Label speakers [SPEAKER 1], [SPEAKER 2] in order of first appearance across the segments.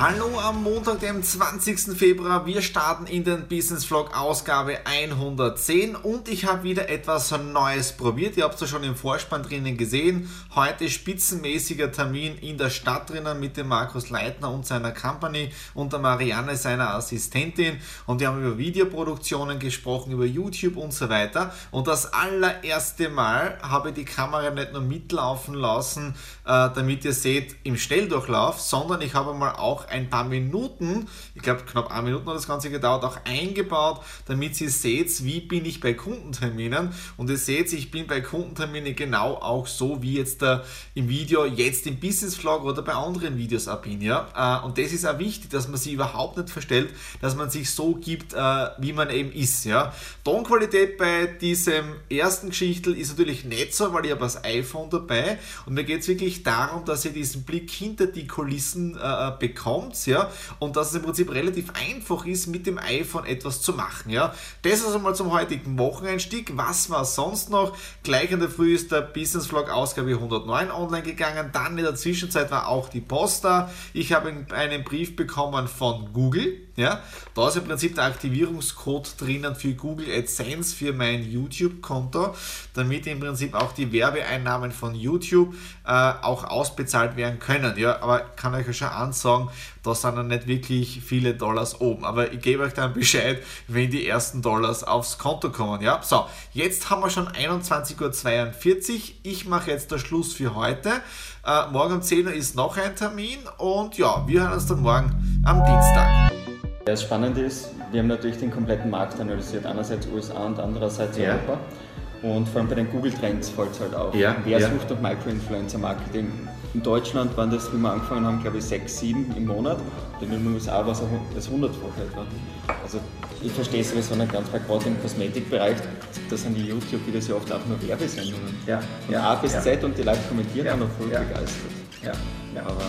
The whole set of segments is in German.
[SPEAKER 1] Hallo am Montag, dem 20. Februar. Wir starten in den Business Vlog Ausgabe 110 und ich habe wieder etwas Neues probiert. Ihr habt es ja schon im Vorspann drinnen gesehen. Heute spitzenmäßiger Termin in der Stadt drinnen mit dem Markus Leitner und seiner Company und der Marianne, seiner Assistentin. Und wir haben über Videoproduktionen gesprochen, über YouTube und so weiter. Und das allererste Mal habe ich die Kamera nicht nur mitlaufen lassen, äh, damit ihr seht im Schnelldurchlauf, sondern ich habe mal auch ein paar Minuten, ich glaube knapp eine Minute hat das Ganze gedauert, auch eingebaut, damit ihr seht, wie bin ich bei Kundenterminen. Und ihr seht, ich bin bei Kundenterminen genau auch so wie jetzt da im Video, jetzt im Business Vlog oder bei anderen Videos auch bin. Ja? Äh, und das ist auch wichtig, dass man sich überhaupt nicht verstellt, dass man sich so gibt, äh, wie man eben ist. Ja? Tonqualität bei diesem ersten Geschichtel ist natürlich nicht so, weil ich habe das iPhone dabei und mir geht es wirklich darum, dass ihr diesen Blick hinter die Kulissen äh, bekommt kommt ja, und dass es im Prinzip relativ einfach ist, mit dem iPhone etwas zu machen. Ja. Das also mal zum heutigen Wocheneinstieg. Was war sonst noch? Gleich in der Früh ist der Business Vlog Ausgabe 109 online gegangen. Dann in der Zwischenzeit war auch die Post da. Ich habe einen Brief bekommen von Google ja, da ist im Prinzip der Aktivierungscode drinnen für Google AdSense für mein YouTube-Konto, damit im Prinzip auch die Werbeeinnahmen von YouTube äh, auch ausbezahlt werden können. Ja, aber kann euch ja schon ansagen, da sind dann nicht wirklich viele Dollars oben. Aber ich gebe euch dann Bescheid, wenn die ersten Dollars aufs Konto kommen. Ja, so, jetzt haben wir schon 21.42 Uhr. Ich mache jetzt den Schluss für heute. Äh, morgen um 10 Uhr ist noch ein Termin und ja, wir hören uns dann morgen am Dienstag.
[SPEAKER 2] Das Spannende ist, wir haben natürlich den kompletten Markt analysiert, einerseits USA und andererseits ja. Europa. Und vor allem bei den Google-Trends fällt es halt auf. Ja, Wer ja. sucht nach Micro-Influencer-Marketing? In Deutschland waren das, wie wir angefangen haben, glaube ich, sechs, sieben im Monat. Und in den USA war es das hundertfache etwa. Also ich verstehe es sowieso nicht ganz, weil gerade im Kosmetikbereich, da sind die YouTube-Videos ja oft auch nur Werbesendungen. Ja. Von ja. A bis Z und die Leute kommentieren ja. auch noch voll begeistert.
[SPEAKER 1] Ja. ja. Aber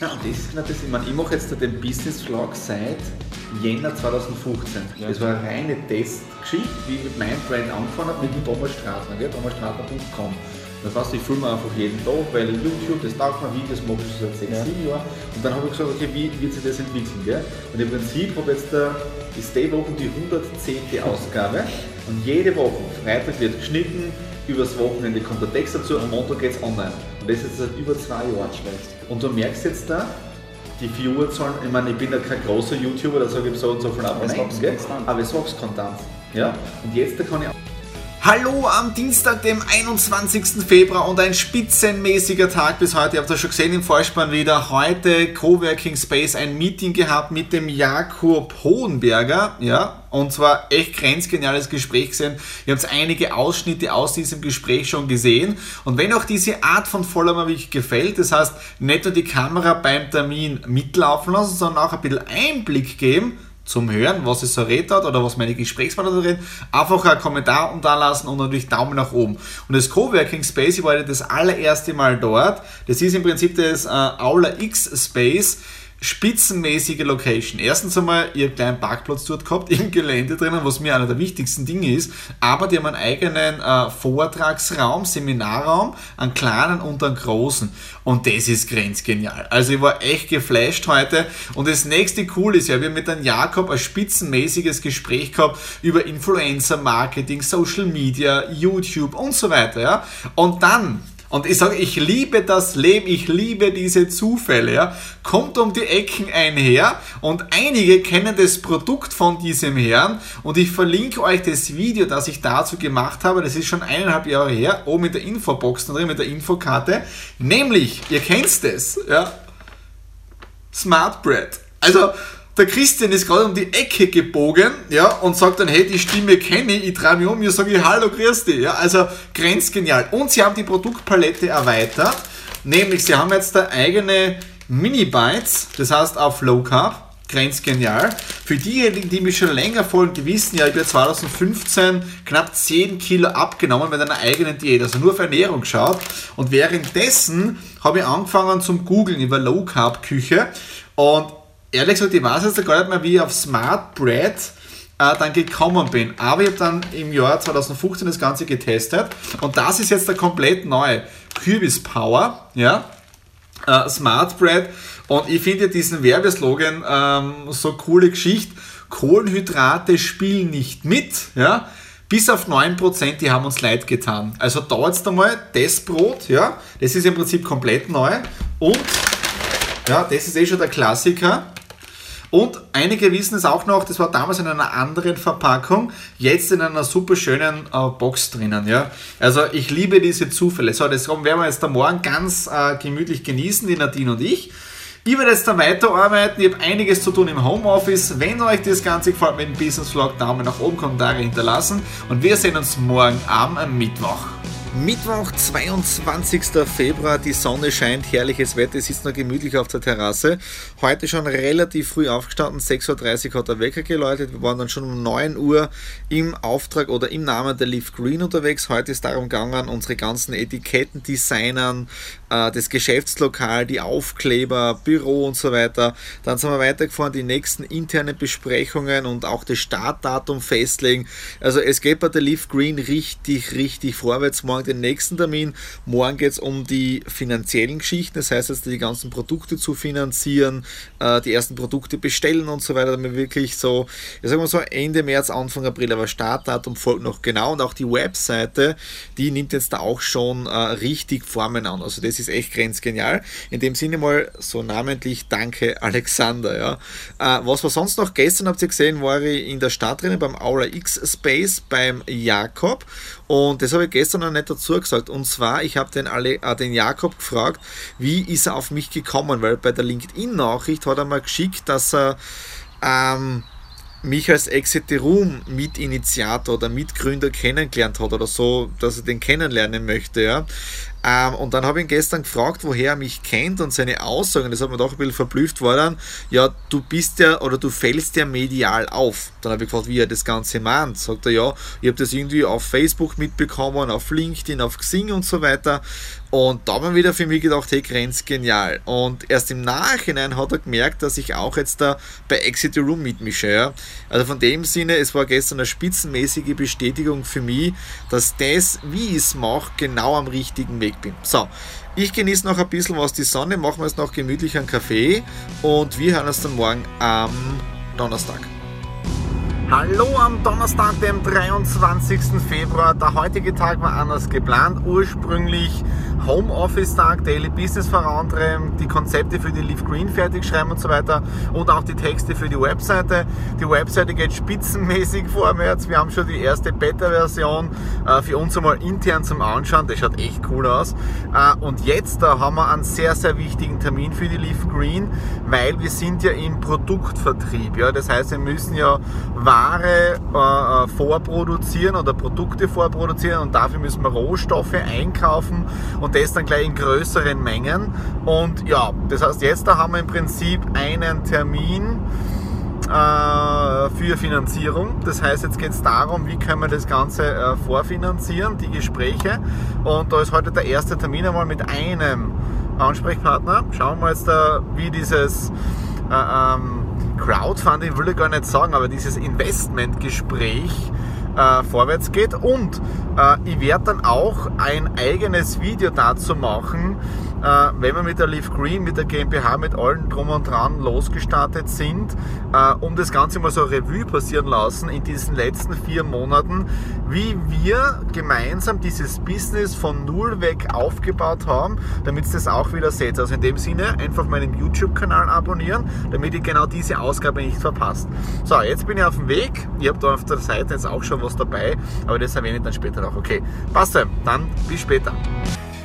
[SPEAKER 1] ja, und das ist das, ich meine, ich mache jetzt den Business Vlog seit Jänner 2015. Ja. Das war eine reine Testgeschichte, wie ich mit meinem Brand angefangen habe, mit dem Thomas Stratner, ja, thomasstratner.com. Das heißt, ich filme einfach jeden Tag, weil YouTube, das taugt mir Videos, mache ich schon seit 6, ja. 7 Jahren. Und dann habe ich gesagt, okay, wie wird sich das entwickeln? Gell? Und im Prinzip habe jetzt da, ist die Woche die 110. Ausgabe und jede Woche, Freitag wird geschnitten, übers Wochenende kommt der Text dazu, am Montag geht es online. Das ist jetzt seit über zwei Jahren schlecht. Und du merkst jetzt da, die Viewerzahlen, ich meine, ich bin ja kein großer YouTuber, da sage ich so und so viel Abonnenten, aber es wächst konstant. Ja? Und jetzt da kann ich Hallo am Dienstag, dem 21. Februar und ein spitzenmäßiger Tag bis heute. Ihr habt das schon gesehen im Vorspann wieder. Heute Coworking Space ein Meeting gehabt mit dem Jakob Hohenberger. Ja, und zwar echt grenzgeniales Gespräch gesehen. Ihr habt einige Ausschnitte aus diesem Gespräch schon gesehen. Und wenn auch diese Art von Follower euch gefällt, das heißt nicht nur die Kamera beim Termin mitlaufen lassen, sondern auch ein bisschen Einblick geben, zum Hören, was es so redet oder was meine Gesprächspartner reden, einfach einen Kommentar unterlassen und natürlich Daumen nach oben. Und das Coworking Space, ich war das allererste Mal dort. Das ist im Prinzip das äh, Aula X Space spitzenmäßige Location. Erstens einmal ihr kleinen Parkplatz dort gehabt im Gelände drinnen, was mir einer der wichtigsten Dinge ist. Aber die haben einen eigenen äh, Vortragsraum, Seminarraum, einen kleinen und einen großen. Und das ist grenzgenial. Also ich war echt geflasht heute. Und das nächste cool ist ja, wir haben mit einem Jakob ein spitzenmäßiges Gespräch gehabt über Influencer Marketing, Social Media, YouTube und so weiter. Ja? Und dann Und ich sage, ich liebe das Leben, ich liebe diese Zufälle. Ja. Kommt um die Ecken ein Herr und einige kennen das Produkt von diesem Herrn und ich verlinke euch das Video, das ich dazu gemacht habe. Das ist schon eineinhalb Jahre her, oben in der Infobox drin, mit der Infokarte. Nämlich, ihr kennt es, ja, Smart Bread. Also, der Christian ist gerade um die Ecke gebogen, ja, und sagt dann, hey, die Stimme kenne ich, ich drehe mich um, ich sage, hallo, grüß dich, ja, also grenzgenial. Und sie haben die Produktpalette erweitert, nämlich sie haben jetzt da eigene Mini-Bites, das heißt auf Low Carb, grenzgenial. Für diejenigen, die mich schon länger folgen, die wissen ja, ich habe 2015 knapp 10 Kilo abgenommen mit einer eigenen Diät, also nur auf Ernährung geschaut. Und währenddessen habe ich angefangen zum Googlen über Low Carb Küche und ehrlich gesagt, ich weiß jetzt gar nicht mehr, wie ich auf Smart Bread äh, dann gekommen bin. Aber ich habe dann im Jahr 2015 das Ganze getestet und das ist jetzt der komplett neue Kürbis Power, ja, äh, Smart Bread und ich finde diesen Werbeslogan ähm, so coole Geschichte. Kohlenhydrate spielen nicht mit, ja, bis auf 9%, die haben uns leid getan. Also da jetzt einmal das Brot, ja, das ist im Prinzip komplett neu und ja, das ist eh schon der Klassiker. Und einige wissen es auch noch, das war damals in einer anderen Verpackung, jetzt in einer super schönen äh, Box drinnen. Ja? Also ich liebe diese Zufälle. So, das werden wir jetzt am Morgen ganz äh, gemütlich genießen, die Nadine und ich. Ich werde jetzt da weiterarbeiten. Ich habe einiges zu tun im Homeoffice. Wenn euch das Ganze gefällt mit dem Business Vlog, Daumen nach oben, Kommentare hinterlassen. Und wir sehen uns morgen am Mittwoch. Mittwoch, 22. Februar, die Sonne scheint, herrliches Wetter, es ist noch gemütlich auf der Terrasse. Heute schon relativ früh aufgestanden, 6.30 Uhr hat der Wecker geläutet. Wir waren dann schon um 9 Uhr im Auftrag oder im Namen der Leaf Green unterwegs. Heute ist darum gegangen, unsere ganzen Etiketten designen, äh, das Geschäftslokal, die Aufkleber, Büro und so weiter. Dann sind wir weitergefahren, die nächsten internen Besprechungen und auch das Startdatum festlegen. Also es geht bei der Leaf Green richtig, richtig vorwärts. Morgen den nächsten Termin. Morgen geht es um die finanziellen Geschichten, das heißt jetzt die ganzen Produkte zu finanzieren, äh, die ersten Produkte bestellen und so weiter, damit wir wirklich so, ich sag mal so Ende März, Anfang April, aber Startdatum folgt noch genau und auch die Webseite, die nimmt jetzt da auch schon äh, richtig Formen an. Also das ist echt grenzgenial. In dem Sinne mal so namentlich Danke Alexander. Ja. Äh, was war sonst noch? Gestern habt ihr gesehen, war ich in der Stadt drinnen beim Aula X Space beim Jakob und das habe ich gestern noch nicht dazu gesagt. Und zwar, ich habe den, äh, den Jakob gefragt, wie ist er auf mich gekommen, weil bei der LinkedIn-Nachricht hat er mal geschickt, dass er ähm, mich als Exit the Room Mitinitiator oder Mitgründer kennengelernt hat oder so, dass er den kennenlernen möchte. Ja. Ähm, und dann habe ich ihn gestern gefragt, woher er mich kennt und seine Aussagen, das hat mir doch ein bisschen verblüfft, war dann, ja, du bist ja oder du fällst ja medial auf. Dann habe ich gefragt, wie er das Ganze meint. Sagt er, ja, ich habe das irgendwie auf Facebook mitbekommen, auf LinkedIn, auf Xing und so weiter. Und da haben wieder für mich gedacht, hey, grenzgenial. Und erst im Nachhinein hat er gemerkt, dass ich auch jetzt da bei Exit the Room mitmische. Ja. Also von dem Sinne, es war gestern eine spitzenmäßige Bestätigung für mich, dass das, wie ich es mache, genau am richtigen Weg Weg bin. So, ich genieße noch ein bisschen was die Sonne, machen wir jetzt noch gemütlich einen Kaffee und wir hören uns dann morgen am Donnerstag. Hallo am Donnerstag, dem 23. Februar. Der heutige Tag war anders geplant. Ursprünglich Homeoffice-Tag, Daily Business vorantreiben, die Konzepte für die Leaf Green fertig schreiben und so weiter und auch die Texte für die Webseite. Die Webseite geht spitzenmäßig vorwärts. Wir haben schon die erste Beta-Version äh, für uns einmal intern zum Anschauen. Das schaut echt cool aus. Äh, und jetzt da haben wir einen sehr, sehr wichtigen Termin für die Leaf Green, weil wir sind ja im Produktvertrieb. Ja? Das heißt, wir müssen ja Ware äh, vorproduzieren oder Produkte vorproduzieren und dafür müssen wir Rohstoffe einkaufen und und das dann gleich in größeren Mengen. Und ja, das heißt, jetzt da haben wir im Prinzip einen Termin äh, für Finanzierung. Das heißt, jetzt geht es darum, wie können wir das Ganze äh, vorfinanzieren, die Gespräche. Und da ist heute der erste Termin einmal mit einem Ansprechpartner. Schauen wir jetzt, da, wie dieses äh, ähm, Crowdfunding, will ich gar nicht sagen, aber dieses Investmentgespräch äh, vorwärts geht. Und äh, ich werde dann auch ein eigenes Video dazu machen, äh, wenn wir mit der Leaf Green, mit der GmbH, mit allen drum und dran losgestartet sind, äh, um das Ganze mal so Revue passieren lassen in diesen letzten vier Monaten, wie wir gemeinsam dieses Business von null weg aufgebaut haben, damit ihr das auch wieder seht. Also in dem Sinne einfach meinen YouTube-Kanal abonnieren, damit ihr genau diese Ausgabe nicht verpasst. So, jetzt bin ich auf dem Weg. Ihr habt da auf der Seite jetzt auch schon was dabei, aber das erwähne ich dann später noch. Okay, passt dann bis später.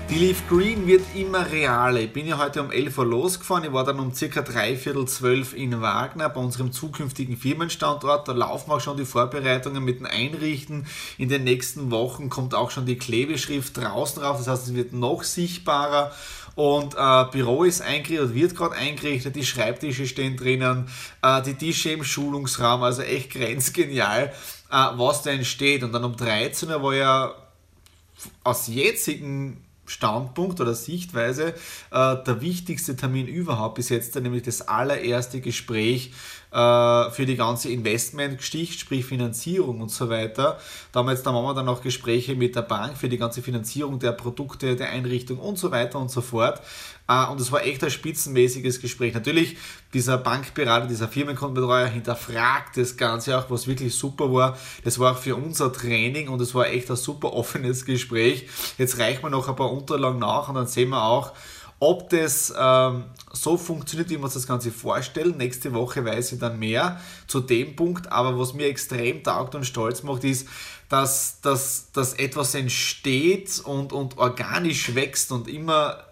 [SPEAKER 1] Die Leaf Green wird immer realer. Ich bin ja heute um 11 Uhr losgefahren. Ich war dann um circa dreiviertel zwölf in Wagner bei unserem zukünftigen Firmenstandort. Da laufen auch schon die Vorbereitungen mit dem Einrichten. In den nächsten Wochen kommt auch schon die Klebeschrift draußen rauf. Das heißt, es wird noch sichtbarer. Und äh, Büro ist eingerichtet, wird gerade eingerichtet, die Schreibtische stehen drinnen, äh, die Tische im Schulungsraum, also echt grenzgenial, äh, was da entsteht. Und dann um 13 Uhr war ja aus jetzigen Standpunkt oder Sichtweise äh, der wichtigste Termin überhaupt bis jetzt, nämlich das allererste Gespräch für die ganze Investmentgeschichte, sprich Finanzierung und so weiter. Damals da machen wir dann auch Gespräche mit der Bank für die ganze Finanzierung der Produkte, der Einrichtung und so weiter und so fort. Äh, und es war echt ein spitzenmäßiges Gespräch. Natürlich, dieser Bankberater, dieser Firmenkundenbetreuer hinterfragt das Ganze auch, was wirklich super war. Das war auch für unser Training und es war echt ein super offenes Gespräch. Jetzt reichen wir noch ein paar Unterlagen nach und dann sehen wir auch, ob das ähm, so funktioniert, wie wir uns das Ganze vorstellen. Nächste Woche weiß ich dann mehr zu dem Punkt. Aber was mir extrem taugt und stolz macht, ist, dass, dass, dass etwas entsteht und, und organisch wächst und immer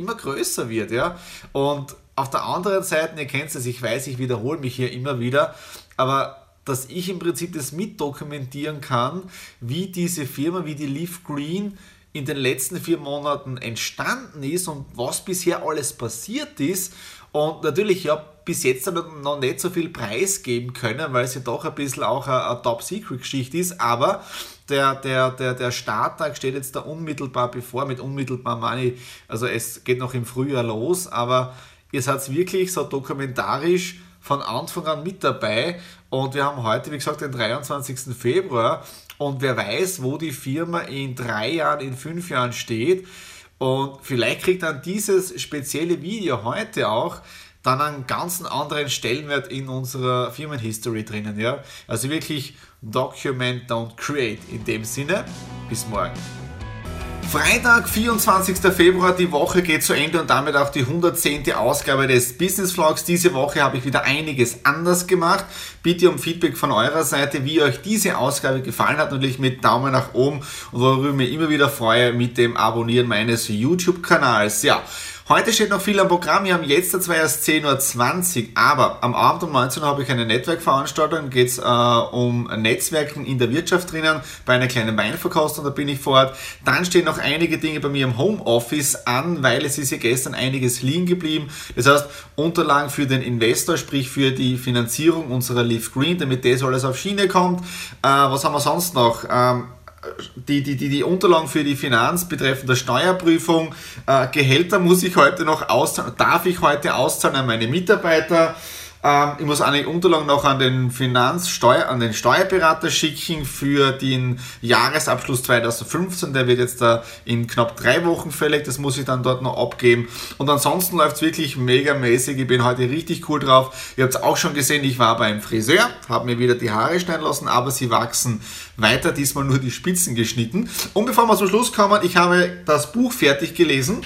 [SPEAKER 1] immer größer wird, ja. Und auf der anderen Seite, ihr kennt es, ich weiß, ich wiederhole mich hier immer wieder, aber dass ich im Prinzip das mitdokumentieren kann, wie diese Firma, wie die Leaf Green in den letzten vier Monaten entstanden ist und was bisher alles passiert ist. Und natürlich, ich habe bis jetzt noch nicht so viel Preis geben können, weil es ja doch ein bisschen auch eine, Top-Secret-Geschichte ist, aber der, der, der, der Starttag steht jetzt da unmittelbar bevor, mit unmittelbar Money, also es geht noch im Frühjahr los, aber ihr seid wirklich so dokumentarisch von Anfang an mit dabei und wir haben heute, wie gesagt, den 23. Februar und wer weiß, wo die Firma in drei Jahren, in fünf Jahren steht und vielleicht kriegt dann dieses spezielle Video heute auch dann einen ganz anderen Stellenwert in unserer Firmenhistory drinnen. Ja? Also wirklich Document, don't create. In dem Sinne, bis morgen. Freitag, 24. Februar, die Woche geht zu Ende und damit auch die 110. Ausgabe des Business Vlogs. Diese Woche habe ich wieder einiges anders gemacht. Bitte um Feedback von eurer Seite, wie euch diese Ausgabe gefallen hat. Natürlich mit Daumen nach oben und worüber ich mich immer wieder freue, mit dem Abonnieren meines YouTube-Kanals. Ja, Heute steht noch viel am Programm. Wir haben jetzt zwar erst 10.20 Uhr, aber am Abend um 19 Uhr habe ich eine Netzwerkveranstaltung. Geht es äh, um Netzwerken in der Wirtschaft drinnen, bei einer kleinen Weinverkostung, da bin ich vor Ort. Dann stehen noch einige Dinge bei mir im Homeoffice an, weil es ist ja gestern einiges liegen geblieben. Das heißt, Unterlagen für den Investor, sprich für die Finanzierung unserer Leaf Green, damit das alles auf Schiene kommt. Äh, was haben wir sonst noch? Ähm, die, die, die, die Unterlagen für die Finanz betreffend der Steuerprüfung, äh, Gehälter muss ich heute noch auszahlen, darf ich heute auszahlen an meine Mitarbeiter, ähm, ich muss einige Unterlagen noch an den Finanzsteuer, an den Steuerberater schicken für den Jahresabschluss 2015. Der wird jetzt da in knapp drei Wochen fällig. Das muss ich dann dort noch abgeben. Und ansonsten läuft es wirklich mega mäßig. Ich bin heute richtig cool drauf. Ihr habt es auch schon gesehen, ich war beim Friseur, habe mir wieder die Haare schneiden lassen, aber sie wachsen weiter. Diesmal nur die Spitzen geschnitten. Und bevor wir zum Schluss kommen, ich habe das Buch fertig gelesen.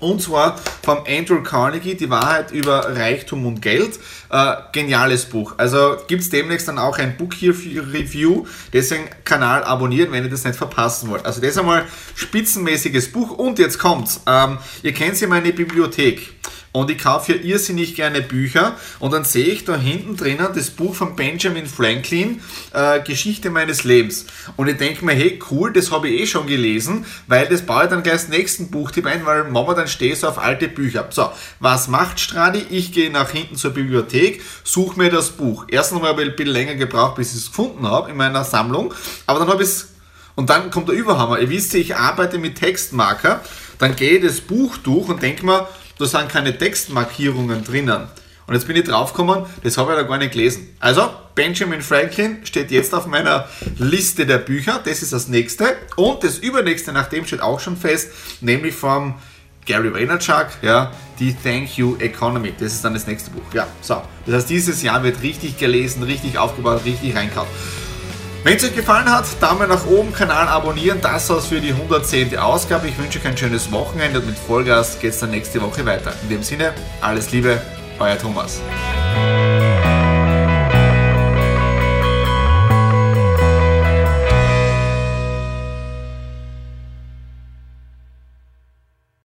[SPEAKER 1] Und zwar vom Andrew Carnegie, Die Wahrheit über Reichtum und Geld. Äh, geniales Buch. Also gibt es demnächst dann auch ein Book hier Review. Deswegen Kanal abonnieren, wenn ihr das nicht verpassen wollt. Also das ist einmal spitzenmäßiges Buch. Und jetzt kommt's. Ähm, ihr kennt ja meine Bibliothek und ich kaufe hier irrsinnig gerne Bücher und dann sehe ich da hinten drinnen das Buch von Benjamin Franklin, äh, Geschichte meines Lebens. Und ich denke mir, hey cool, das habe ich eh schon gelesen, weil das baue ich dann gleich das nächsten Buchtipp ein, weil Mama dann steht so auf alte Bücher. So, was macht Stradi? Ich gehe nach hinten zur Bibliothek, suche mir das Buch. Erstens habe ich ein bisschen länger gebraucht, bis ich es gefunden habe in meiner Sammlung, aber dann habe ich es und dann kommt der Überhammer. Ihr wisst, ich arbeite mit Textmarker. Dann gehe ich das Buch durch und denke mir, da sind keine Textmarkierungen drinnen. Und jetzt bin ich draufgekommen, das habe ich da gar nicht gelesen. Also, Benjamin Franklin steht jetzt auf meiner Liste der Bücher. Das ist das nächste. Und das übernächste, nach dem steht auch schon fest, nämlich vom Gary Vaynerchuk, ja, die Thank You Economy. Das ist dann das nächste Buch. Ja, so. Das heißt, dieses Jahr wird richtig gelesen, richtig aufgebaut, richtig reinkauft. Wenn es euch gefallen hat, Daumen nach oben, Kanal abonnieren. Das war's für die 110. Ausgabe. Ich wünsche euch ein schönes Wochenende und mit Vollgas geht es dann nächste Woche weiter. In dem Sinne, alles Liebe, euer Thomas.